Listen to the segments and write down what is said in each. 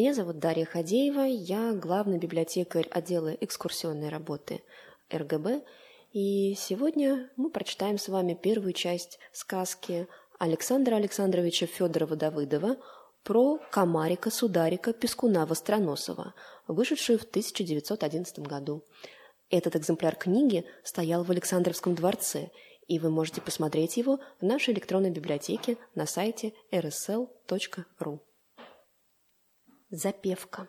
Меня зовут Дарья Хадеева, я главный библиотекарь отдела экскурсионной работы РГБ, и сегодня мы прочитаем с вами первую часть сказки Александра Александровича Федорова-Давыдова про комарика-сударика Пескуна Востроносова, вышедшую в 1911 году. Этот экземпляр книги стоял в Александровском дворце, и вы можете посмотреть его в нашей электронной библиотеке на сайте rsl.ru. Запевка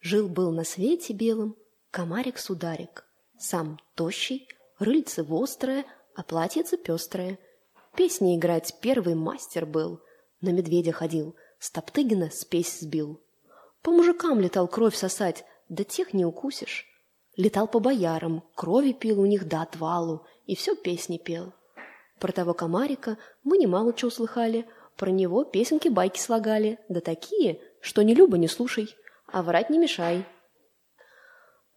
Жил-был на свете белом комарик-сударик, сам тощий, рыльце вострое, а платьице пестрое. Песни играть первый мастер был, на медведя ходил, с Топтыгина спесь сбил. По мужикам летал кровь сосать, да тех не укусишь. Летал по боярам, крови пил у них до отвалу, и все песни пел. Про того комарика мы немало чего слыхали, про него песенки-байки слагали, да такие, что ни люба не слушай, а врать не мешай.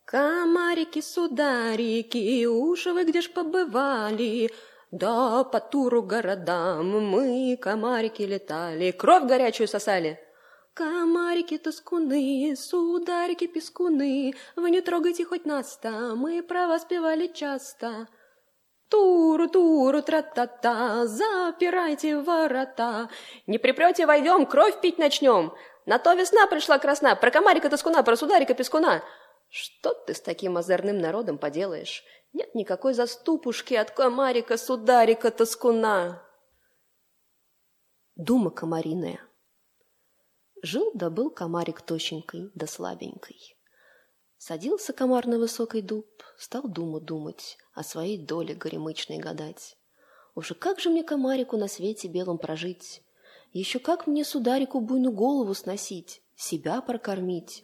Комарики-сударики, уж вы где ж побывали? Да, по туру городам мы, комарики, летали, кровь горячую сосали. Комарики-тоскуны, сударики-пескуны, вы не трогайте хоть нас-то, мы про вас певали часто. Туру, туру, тра-та-та, запирайте ворота. Не припрете, войдем, кровь пить начнем. На то весна пришла красна, про комарика-тоскуна, про сударика-пескуна. Что ты с таким озорным народом поделаешь? Нет никакой заступушки от комарика, сударика, тоскуна. Дума комариная. Жил да был комарик тощенькой да слабенькой. Садился комар на высокий дуб, стал думу думать, о своей доле горемычной гадать. Уже как же мне комарику на свете белом прожить? Еще как мне сударику буйную голову сносить, себя прокормить?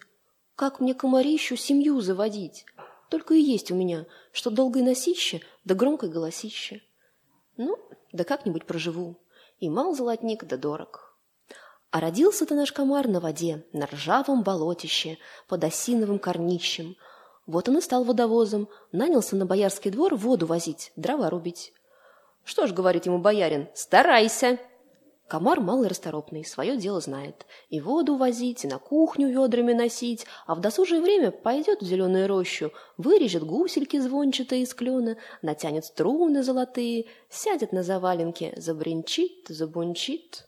Как мне комарищу семью заводить? Только и есть у меня, что долгое носище да громкое голосище. Ну, да как-нибудь проживу. И мал золотник да дорог. А родился-то наш комар на воде, на ржавом болотище, под осиновым корнищем. Вот он и стал водовозом, нанялся на боярский двор воду возить, дрова рубить. Что ж, говорит ему боярин, старайся, Комар малый расторопный, свое дело знает. И воду возить, и на кухню ведрами носить, а в досужее время пойдет в зеленую рощу, вырежет гусельки звончатые из клена, натянет струны золотые, сядет на заваленке, забринчит, забунчит.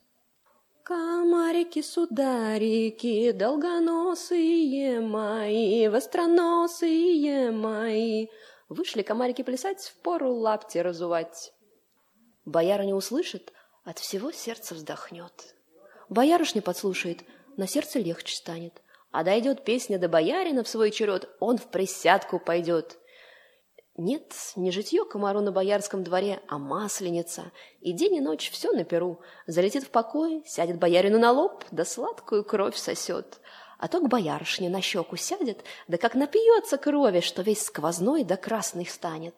Комарики-сударики, долгоносые мои, востроносые мои. Вышли комарики плясать, в пору лапти разувать. Бояра не услышит, от всего сердце вздохнет. Боярышня подслушает, на сердце легче станет. А дойдет песня до боярина в свой черед, он в присядку пойдет. Нет, не житье комару на боярском дворе, а масленица. И день и ночь все на перу. Залетит в покой, сядет боярину на лоб, да сладкую кровь сосет. А то к боярышне на щеку сядет, да как напьется крови, что весь сквозной да красный станет.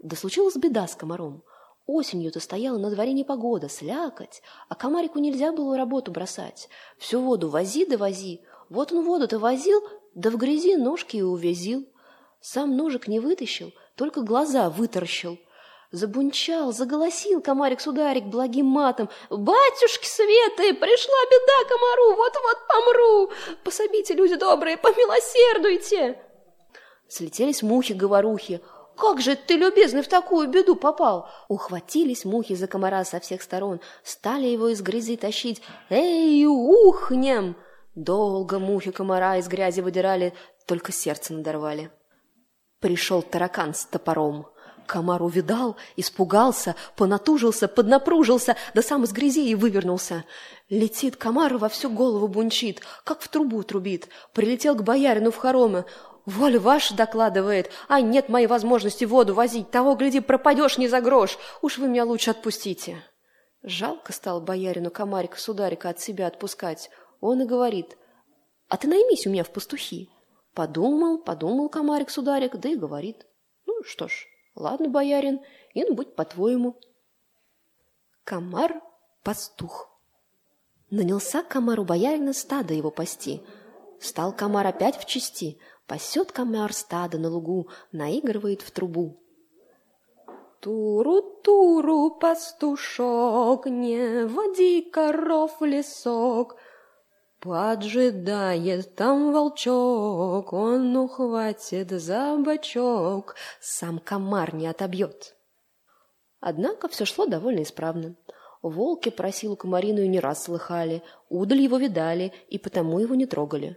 Да случилась беда с комаром. Осенью-то стояла на дворе непогода, слякоть, а комарику нельзя было работу бросать. Всю воду вози да вози. Вот он воду-то возил, да в грязи ножки и увязил. Сам ножик не вытащил, только глаза вытаращил. Забунчал, заголосил комарик-сударик благим матом. «Батюшки Светы, пришла беда комару, вот-вот помру! Пособите, люди добрые, помилосердуйте!» Слетелись мухи-говорухи, как же ты, любезный, в такую беду попал? Ухватились мухи за комара со всех сторон, стали его из грязи тащить. Эй, ухнем! Долго мухи комара из грязи выдирали, только сердце надорвали. Пришел таракан с топором. Комар увидал, испугался, понатужился, поднапружился, да сам из грязи и вывернулся. Летит комар во всю голову бунчит, как в трубу трубит. Прилетел к боярину в хоромы. Воля ваша докладывает, а нет моей возможности воду возить, того, гляди, пропадешь не за грош, уж вы меня лучше отпустите. Жалко стал боярину комарика сударика от себя отпускать. Он и говорит, а ты наймись у меня в пастухи. Подумал, подумал комарик сударик, да и говорит, ну что ж, ладно, боярин, и ну будь по-твоему. Комар-пастух. Нанялся комару боярина стадо его пасти. Стал комар опять в чести — Пасет комар стадо на лугу, наигрывает в трубу. Туру-туру, пастушок, не води коров в лесок. Поджидает там волчок, он ухватит за бочок, сам комар не отобьет. Однако все шло довольно исправно. Волки просил комарину и не раз слыхали, удаль его видали и потому его не трогали.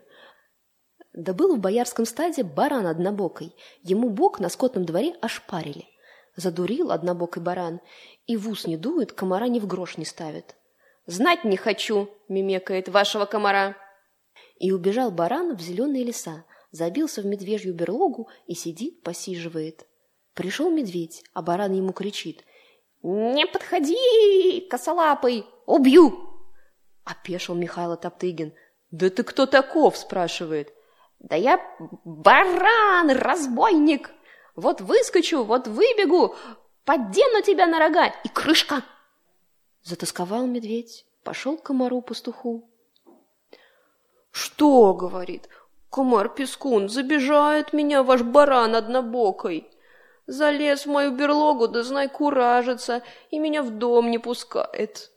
Да был в боярском стаде баран однобокой, ему бок на скотном дворе ошпарили. Задурил однобокий баран, и в ус не дует, комара ни в грош не ставит. «Знать не хочу!» — мимекает вашего комара. И убежал баран в зеленые леса, забился в медвежью берлогу и сидит, посиживает. Пришел медведь, а баран ему кричит. «Не подходи, косолапый, убью!» Опешил Михаил Топтыгин. «Да ты кто таков?» – спрашивает. «Да я баран, разбойник! Вот выскочу, вот выбегу, подену тебя на рога и крышка!» Затасковал медведь, пошел к комару-пастуху. «Что?» — говорит. «Комар-пескун, забежает меня ваш баран однобокой. Залез в мою берлогу, да знай, куражится, и меня в дом не пускает».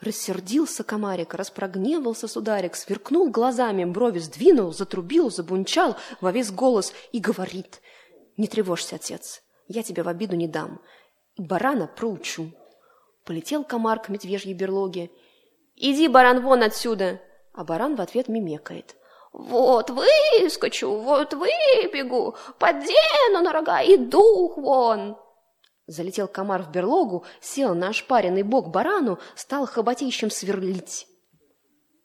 Рассердился комарик, распрогневался сударик, сверкнул глазами, брови сдвинул, затрубил, забунчал во весь голос и говорит. «Не тревожься, отец, я тебя в обиду не дам, барана проучу». Полетел комар к медвежьей берлоге. «Иди, баран, вон отсюда!» А баран в ответ мимекает. «Вот выскочу, вот выбегу, подену на рога и дух вон!» Залетел комар в берлогу, сел на ошпаренный бок барану, стал хоботищем сверлить.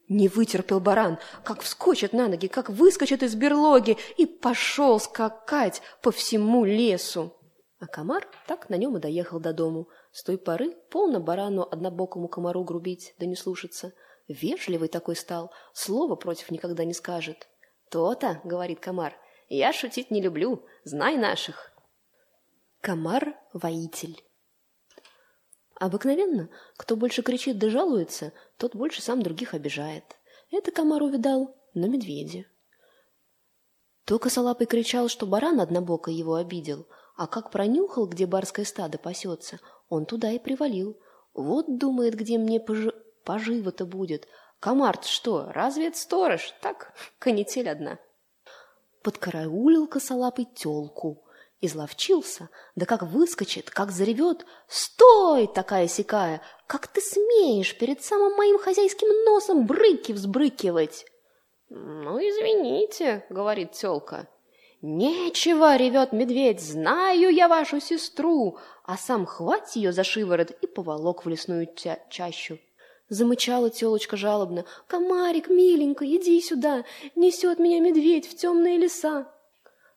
Не вытерпел баран, как вскочит на ноги, как выскочит из берлоги и пошел скакать по всему лесу. А комар так на нем и доехал до дому. С той поры полно барану однобокому комару грубить, да не слушаться. Вежливый такой стал, слова против никогда не скажет. «То-то», — говорит комар, — «я шутить не люблю, знай наших». Комар-воитель Обыкновенно, кто больше кричит да жалуется, тот больше сам других обижает. Это комар увидал на медведе. То косолапый кричал, что баран однобоко его обидел — а как пронюхал, где барское стадо пасется, он туда и привалил. Вот думает, где мне пожи... поживо-то будет. комар что, разве это сторож? Так, канитель одна. Подкараулил косолапый тёлку. Изловчился, да как выскочит, как заревет. «Стой, такая-сякая! Как ты смеешь перед самым моим хозяйским носом брыки взбрыкивать?» «Ну, извините», — говорит тёлка. «Нечего!» — ревет медведь. «Знаю я вашу сестру!» А сам хвать ее за шиворот и поволок в лесную ча чащу. Замычала телочка жалобно. «Комарик, миленький, иди сюда! Несет меня медведь в темные леса!»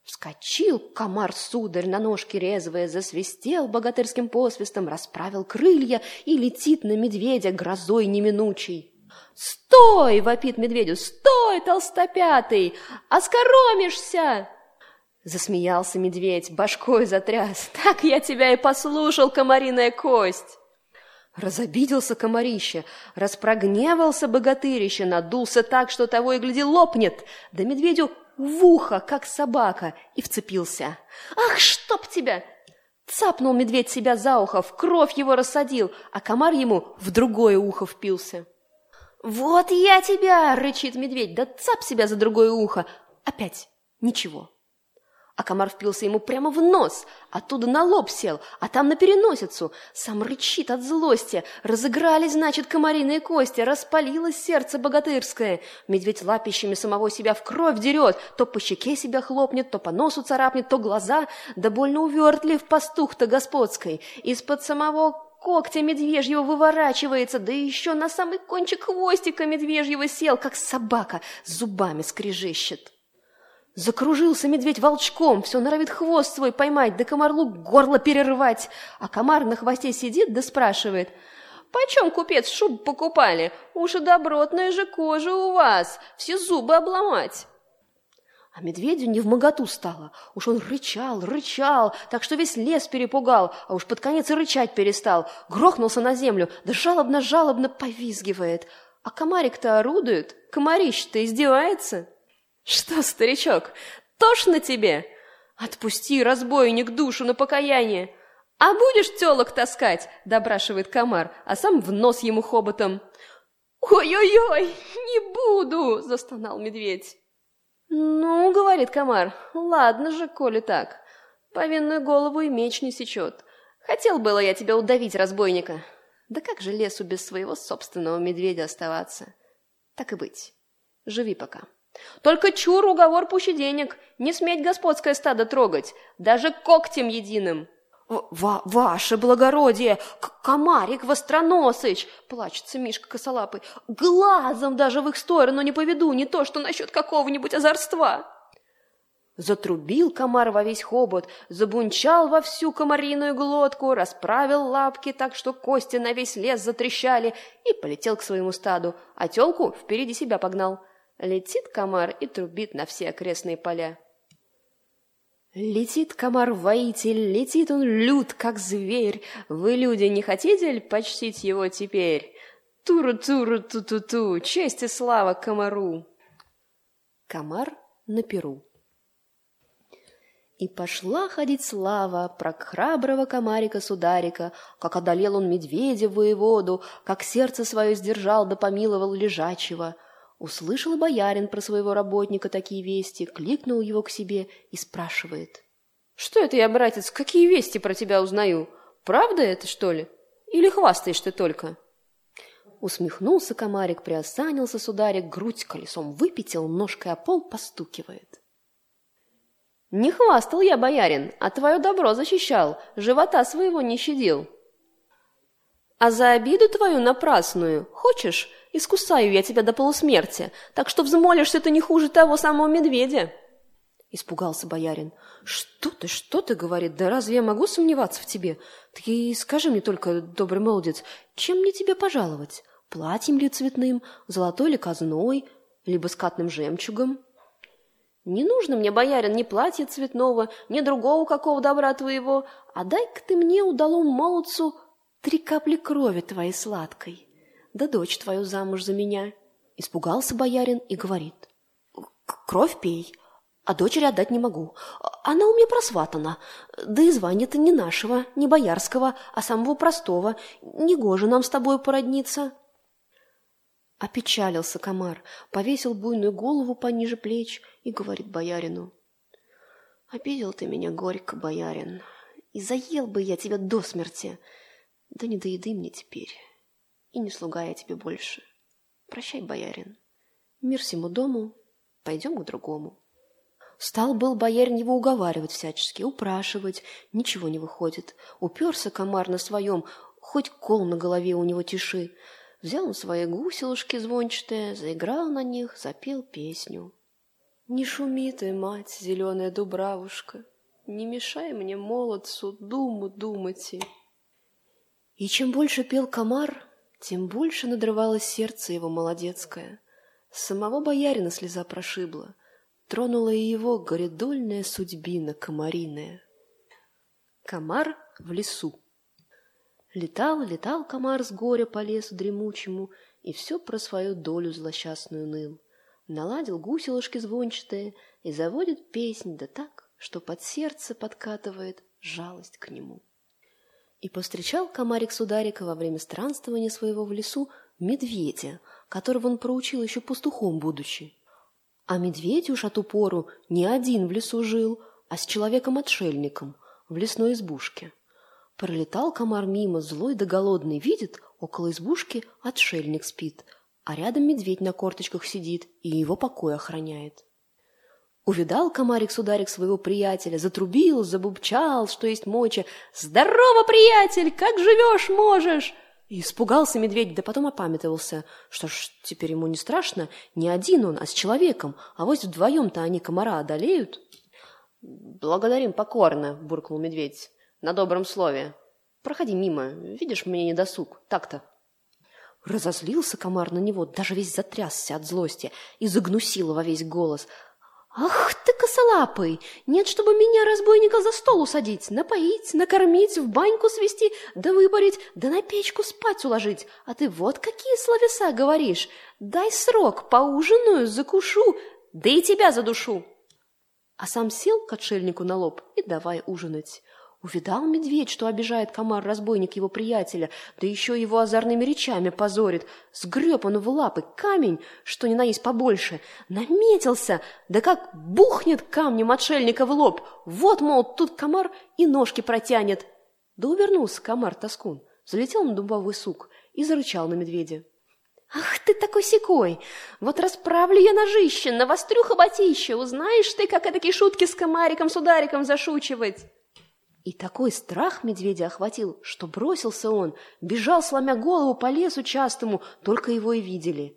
Вскочил комар-сударь на ножки резвые, засвистел богатырским посвистом, расправил крылья и летит на медведя грозой неминучей. «Стой!» — вопит медведю. «Стой, толстопятый! Оскоромишься!» Засмеялся медведь, башкой затряс. Так я тебя и послушал, комариная кость. Разобиделся комарище, распрогневался богатырище, надулся так, что того и гляди лопнет, да медведю в ухо, как собака, и вцепился. «Ах, чтоб тебя!» Цапнул медведь себя за ухо, в кровь его рассадил, а комар ему в другое ухо впился. «Вот я тебя!» — рычит медведь, да цап себя за другое ухо. Опять ничего а комар впился ему прямо в нос, оттуда на лоб сел, а там на переносицу. Сам рычит от злости. Разыгрались, значит, комариные кости, распалилось сердце богатырское. Медведь лапищами самого себя в кровь дерет, то по щеке себя хлопнет, то по носу царапнет, то глаза, да больно увертлив пастух-то господской. Из-под самого когтя медвежьего выворачивается, да еще на самый кончик хвостика медвежьего сел, как собака, зубами скрежещет. Закружился медведь волчком, все норовит хвост свой поймать, да комарлу горло перервать. А комар на хвосте сидит да спрашивает. «Почем, купец, шуб покупали? Уж и добротная же кожа у вас, все зубы обломать». А медведю не в моготу стало. Уж он рычал, рычал, так что весь лес перепугал, а уж под конец и рычать перестал. Грохнулся на землю, да жалобно-жалобно повизгивает. А комарик-то орудует, комарище-то издевается. «Что, старичок, тошно тебе? Отпусти, разбойник, душу на покаяние!» «А будешь телок таскать?» – допрашивает комар, а сам в нос ему хоботом. «Ой-ой-ой, не буду!» – застонал медведь. «Ну, — говорит комар, — ладно же, коли так. Повинную голову и меч не сечет. Хотел было я тебя удавить, разбойника. Да как же лесу без своего собственного медведя оставаться? Так и быть. Живи пока. Только чур уговор пуще денег. Не сметь господское стадо трогать, даже когтем единым. «Ва «Ваше благородие! Комарик Востроносыч!» — плачется Мишка косолапый. «Глазом даже в их сторону не поведу, не то что насчет какого-нибудь озорства!» Затрубил комар во весь хобот, забунчал во всю комариную глотку, расправил лапки так, что кости на весь лес затрещали, и полетел к своему стаду, а телку впереди себя погнал. Летит комар и трубит на все окрестные поля. Летит комар-воитель, летит он лют, как зверь. Вы, люди, не хотите ли почтить его теперь? Туру-туру-ту-ту-ту, честь и слава комару! Комар на перу. И пошла ходить слава про храброго комарика-сударика, как одолел он медведя воеводу, как сердце свое сдержал да помиловал лежачего — Услышал боярин про своего работника такие вести, кликнул его к себе и спрашивает. «Что это я, братец, какие вести про тебя узнаю? Правда это, что ли? Или хвастаешь ты только?» Усмехнулся комарик, приосанился сударик, грудь колесом выпятил, ножкой о пол постукивает. «Не хвастал я, боярин, а твое добро защищал, живота своего не щадил». «А за обиду твою напрасную, хочешь, Искусаю я тебя до полусмерти, так что взмолишься ты не хуже того самого медведя. Испугался боярин. «Что ты, что ты?» — говорит. «Да разве я могу сомневаться в тебе? Ты скажи мне только, добрый молодец, чем мне тебе пожаловать? Платьем ли цветным, золотой ли казной, либо скатным жемчугом?» «Не нужно мне, боярин, ни платья цветного, ни другого какого добра твоего, а дай-ка ты мне, удалому молодцу, три капли крови твоей сладкой» да дочь твою замуж за меня. Испугался боярин и говорит. Кровь пей, а дочери отдать не могу. Она у меня просватана, да и звание-то не нашего, не боярского, а самого простого. Негоже нам с тобой породниться. Опечалился комар, повесил буйную голову пониже плеч и говорит боярину. Обидел ты меня горько, боярин, и заел бы я тебя до смерти, да не до еды мне теперь и не слуга я тебе больше. Прощай, боярин. Мир всему дому, пойдем к другому. Стал был боярин его уговаривать всячески, упрашивать, ничего не выходит. Уперся комар на своем, хоть кол на голове у него тиши. Взял он свои гуселушки звончатые, заиграл на них, запел песню. «Не шуми ты, мать, зеленая дубравушка, не мешай мне, молодцу, думу думать». И чем больше пел комар, тем больше надрывалось сердце его молодецкое. Самого боярина слеза прошибла, тронула и его горидольная судьбина комариная. Комар в лесу. Летал, летал комар с горя по лесу дремучему и все про свою долю злосчастную ныл. Наладил гуселушки звончатые и заводит песнь, да так, что под сердце подкатывает жалость к нему. И повстречал комарик Сударика во время странствования своего в лесу медведя, которого он проучил еще пастухом будучи. А медведь уж от упору не один в лесу жил, а с человеком-отшельником в лесной избушке. Пролетал комар мимо, злой да голодный, видит, около избушки отшельник спит, а рядом медведь на корточках сидит и его покой охраняет. Увидал комарик-сударик своего приятеля, затрубил, забубчал, что есть моча. «Здорово, приятель! Как живешь, можешь?» И испугался медведь, да потом опамятовался. Что ж, теперь ему не страшно, не один он, а с человеком. А вот вдвоем-то они комара одолеют. «Благодарим покорно», — буркнул медведь, — «на добром слове. Проходи мимо, видишь, мне не досуг, так-то». Разозлился комар на него, даже весь затрясся от злости и загнусил во весь голос — «Ах ты, косолапый! Нет, чтобы меня, разбойника, за стол усадить, напоить, накормить, в баньку свести, да выпарить, да на печку спать уложить. А ты вот какие словеса говоришь! Дай срок, поужинаю, закушу, да и тебя задушу!» А сам сел к отшельнику на лоб и давай ужинать. Увидал медведь, что обижает комар-разбойник его приятеля, да еще его озорными речами позорит. Сгреб он в лапы камень, что ни на есть побольше. Наметился, да как бухнет камнем отшельника в лоб. Вот, мол, тут комар и ножки протянет. Да увернулся комар-тоскун, залетел на дубовый сук и зарычал на медведя. «Ах ты такой секой! Вот расправлю я ножище, навострю хоботище, узнаешь ты, как такие шутки с комариком-судариком зашучивать!» И такой страх медведя охватил, что бросился он, бежал, сломя голову по лесу частому, только его и видели.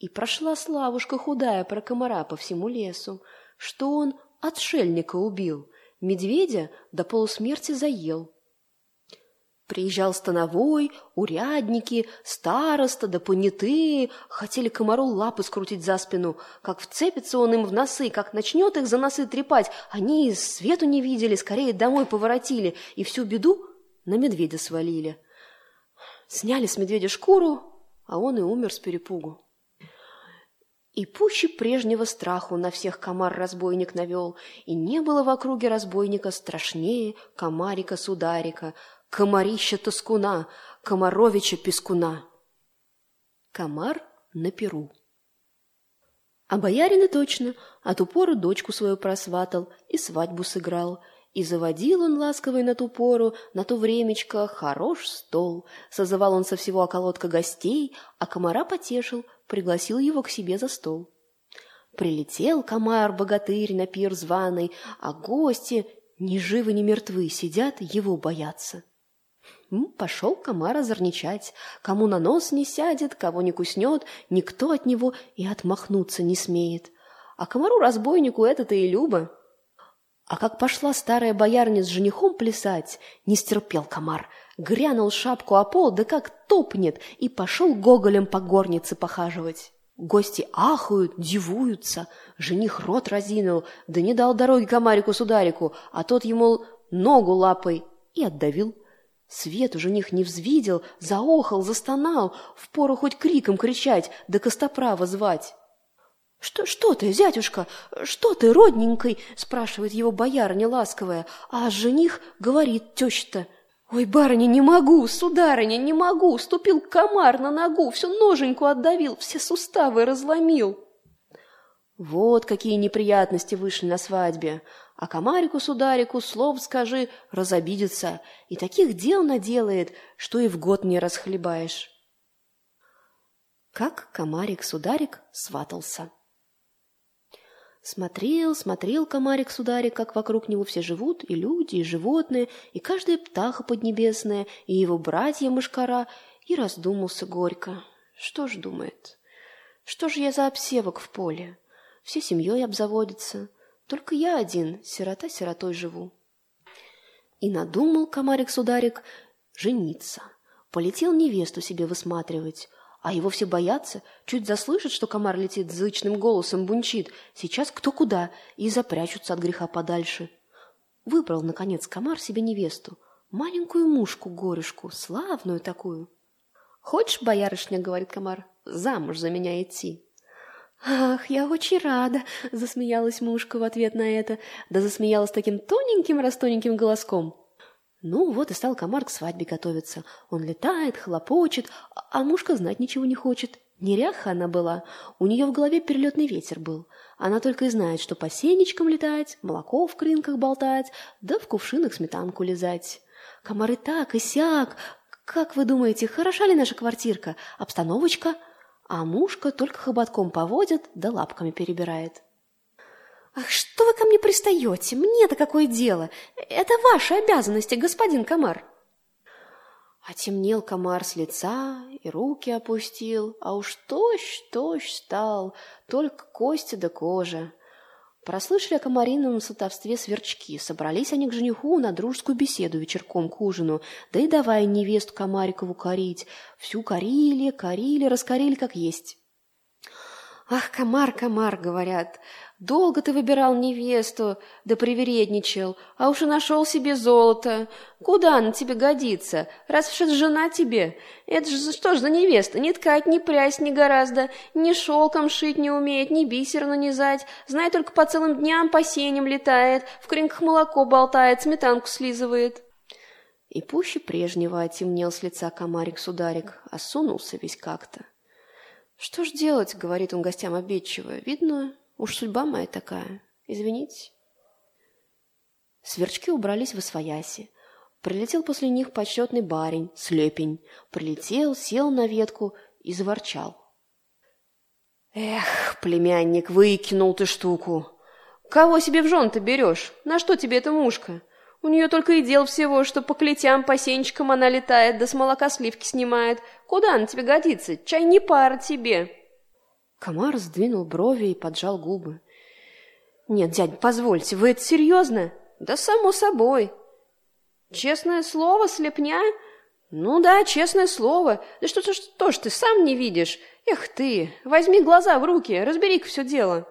И прошла славушка худая про комара по всему лесу, что он отшельника убил, медведя до полусмерти заел. Приезжал становой, урядники, староста да понятые, хотели комару лапы скрутить за спину. Как вцепится он им в носы, как начнет их за носы трепать, они свету не видели, скорее домой поворотили, и всю беду на медведя свалили. Сняли с медведя шкуру, а он и умер с перепугу. И пуще прежнего страху на всех комар-разбойник навел, и не было в округе разбойника страшнее комарика-сударика, комарища-тоскуна, комаровича-пескуна. Комар на перу. А боярин и точно от упора дочку свою просватал и свадьбу сыграл, и заводил он ласковый на ту пору, на то времечко, хорош стол. Созывал он со всего околотка гостей, а комара потешил, пригласил его к себе за стол. Прилетел комар-богатырь на пир званый, а гости, ни живы, ни мертвы, сидят, его боятся. Пошел комар озорничать. Кому на нос не сядет, кого не куснет, никто от него и отмахнуться не смеет. А комару-разбойнику это-то и любо. А как пошла старая боярня с женихом плясать, не стерпел комар, грянул шапку о пол, да как топнет, и пошел гоголем по горнице похаживать. Гости ахают, дивуются, жених рот разинул, да не дал дороги комарику-сударику, а тот ему ногу лапой и отдавил. Свет уже них не взвидел, заохал, застонал, впору хоть криком кричать, да костоправа звать. «Что, что ты, зятюшка, что ты, родненькой?» – спрашивает его боярня ласковая, а жених говорит теща-то. «Ой, барыня, не могу, сударыня, не могу, ступил комар на ногу, всю ноженьку отдавил, все суставы разломил». Вот какие неприятности вышли на свадьбе. А комарику-сударику слов скажи, разобидится, и таких дел наделает, что и в год не расхлебаешь. Как комарик-сударик сватался. Смотрел, смотрел комарик-сударик, как вокруг него все живут, и люди, и животные, и каждая птаха поднебесная, и его братья-мышкара, и раздумался горько. Что ж думает? Что ж я за обсевок в поле? Все семьей обзаводятся, только я один, сирота сиротой живу. И надумал комарик-сударик жениться. Полетел невесту себе высматривать, а его все боятся, чуть заслышат, что комар летит зычным голосом, бунчит. Сейчас кто куда, и запрячутся от греха подальше. Выбрал, наконец, комар себе невесту, маленькую мушку-горюшку, славную такую. «Хочешь, боярышня, — говорит комар, — замуж за меня идти?» «Ах, я очень рада!» — засмеялась мушка в ответ на это, да засмеялась таким тоненьким-растоненьким голоском. Ну, вот и стал комар к свадьбе готовиться. Он летает, хлопочет, а мушка знать ничего не хочет. Неряха она была, у нее в голове перелетный ветер был. Она только и знает, что по сенечкам летать, молоко в крынках болтать, да в кувшинах сметанку лизать. Комары так и сяк. Как вы думаете, хороша ли наша квартирка? Обстановочка? А мушка только хоботком поводит да лапками перебирает. «Ах, что вы ко мне пристаете? Мне-то какое дело? Это ваши обязанности, господин комар!» Отемнел комар с лица и руки опустил, а уж тощ-тощ стал, только кости да кожа. Прослышали о комарином сотовстве сверчки. Собрались они к жениху на дружескую беседу вечерком к ужину. Да и давай невесту Комарикову корить. Всю корили, корили, раскорили как есть. «Ах, комар, комар!» — говорят. «Долго ты выбирал невесту, да привередничал, а уж и нашел себе золото. Куда она тебе годится, раз уж это жена тебе? Это же что ж за невеста? Ни ткать, ни прясть ни гораздо, ни шелком шить не умеет, ни бисер нанизать, знает только по целым дням по сеням летает, в кринках молоко болтает, сметанку слизывает». И пуще прежнего отемнел с лица комарик-сударик, осунулся весь как-то. «Что ж делать?» — говорит он гостям обидчиво. «Видно, уж судьба моя такая. Извините». Сверчки убрались в освояси. Прилетел после них почетный барень, слепень. Прилетел, сел на ветку и заворчал. «Эх, племянник, выкинул ты штуку! Кого себе в жен-то берешь? На что тебе эта мушка? У нее только и дел всего, что по клетям, по сенечкам она летает, да с молока сливки снимает. Куда она тебе годится? Чай не пара тебе!» Комар сдвинул брови и поджал губы. «Нет, дядь, позвольте, вы это серьезно?» «Да само собой». «Честное слово, слепня?» «Ну да, честное слово. Да что, что, что ж ты сам не видишь? Эх ты, возьми глаза в руки, разбери-ка все дело».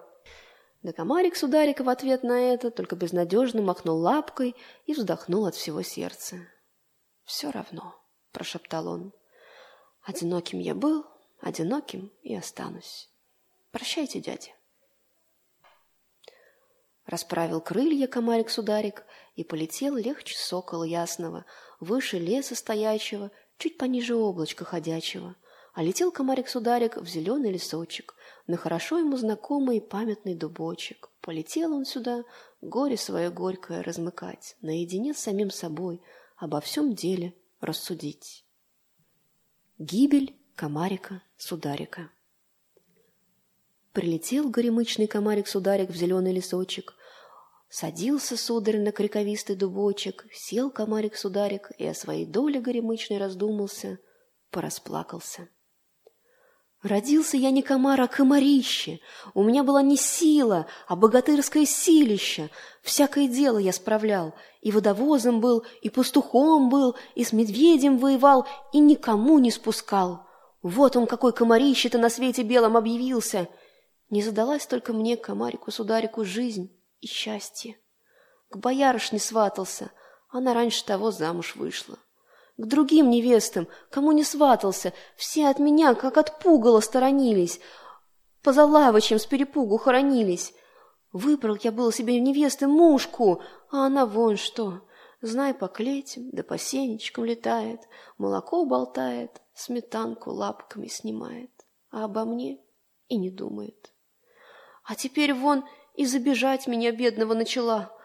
Да комарик Сударика в ответ на это только безнадежно махнул лапкой и вздохнул от всего сердца. «Все равно», — прошептал он, — «одиноким я был, одиноким и останусь. Прощайте, дядя». Расправил крылья комарик-сударик и полетел легче сокола ясного, выше леса стоячего, чуть пониже облачка ходячего. А летел комарик-сударик в зеленый лесочек, на хорошо ему знакомый памятный дубочек. Полетел он сюда, горе свое горькое размыкать, наедине с самим собой, обо всем деле рассудить. Гибель комарика-сударика Прилетел горемычный комарик-сударик в зеленый лесочек, Садился, сударь, на криковистый дубочек, Сел комарик-сударик и о своей доле горемычной раздумался, Порасплакался. Родился я не комар, а комарище. У меня была не сила, а богатырское силище. Всякое дело я справлял. И водовозом был, и пастухом был, и с медведем воевал, и никому не спускал. Вот он какой комарище-то на свете белом объявился. Не задалась только мне, комарику-сударику, жизнь и счастье. К боярышне сватался, она раньше того замуж вышла. К другим невестам, кому не сватался, все от меня, как от пугала, сторонились, по залавочам с перепугу хоронились. Выбрал я был себе невесты мушку, а она вон что. Знай, по клетям да по сенечкам летает, молоко болтает, сметанку лапками снимает, а обо мне и не думает. А теперь вон и забежать меня бедного начала.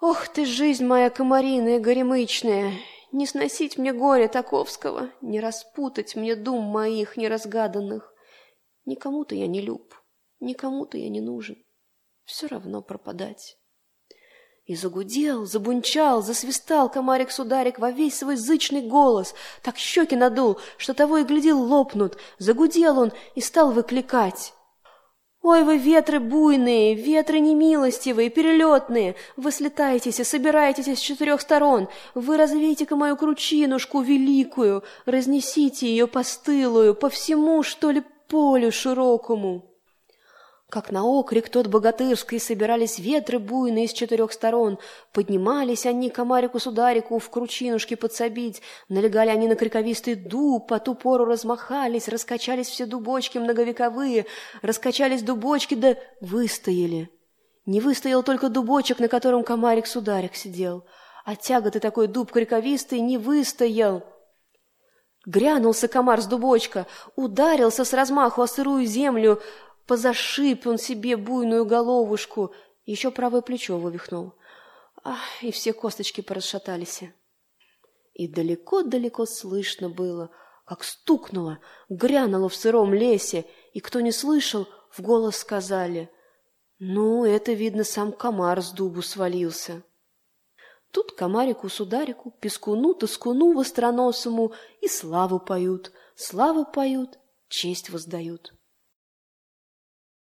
Ох ты, жизнь моя комариная, горемычная, не сносить мне горя таковского, не распутать мне дум моих неразгаданных. Никому-то я не люб, никому-то я не нужен. Все равно пропадать. И загудел, забунчал, засвистал комарик-сударик во весь свой зычный голос, так щеки надул, что того и глядел лопнут. Загудел он и стал выкликать. Ой, вы ветры буйные, ветры немилостивые, перелетные, вы слетаетесь и собираетесь с четырех сторон, вы развейте-ка мою кручинушку великую, разнесите ее постылую по всему, что ли, полю широкому. Как на окрик тот богатырский собирались ветры буйные с четырех сторон. Поднимались они комарику-сударику в кручинушке подсобить. Налегали они на криковистый дуб, по ту пору размахались, раскачались все дубочки многовековые, раскачались дубочки, да выстояли. Не выстоял только дубочек, на котором комарик-сударик сидел. А тяготый такой дуб криковистый не выстоял. Грянулся комар с дубочка, ударился с размаху о сырую землю, Позашиб он себе буйную головушку, еще правое плечо вывихнул. Ах, и все косточки порасшатались. И далеко-далеко слышно было, как стукнуло, грянуло в сыром лесе, и кто не слышал, в голос сказали, «Ну, это, видно, сам комар с дубу свалился». Тут комарику-сударику, пескуну-тоскуну востроносому и славу поют, славу поют, честь воздают.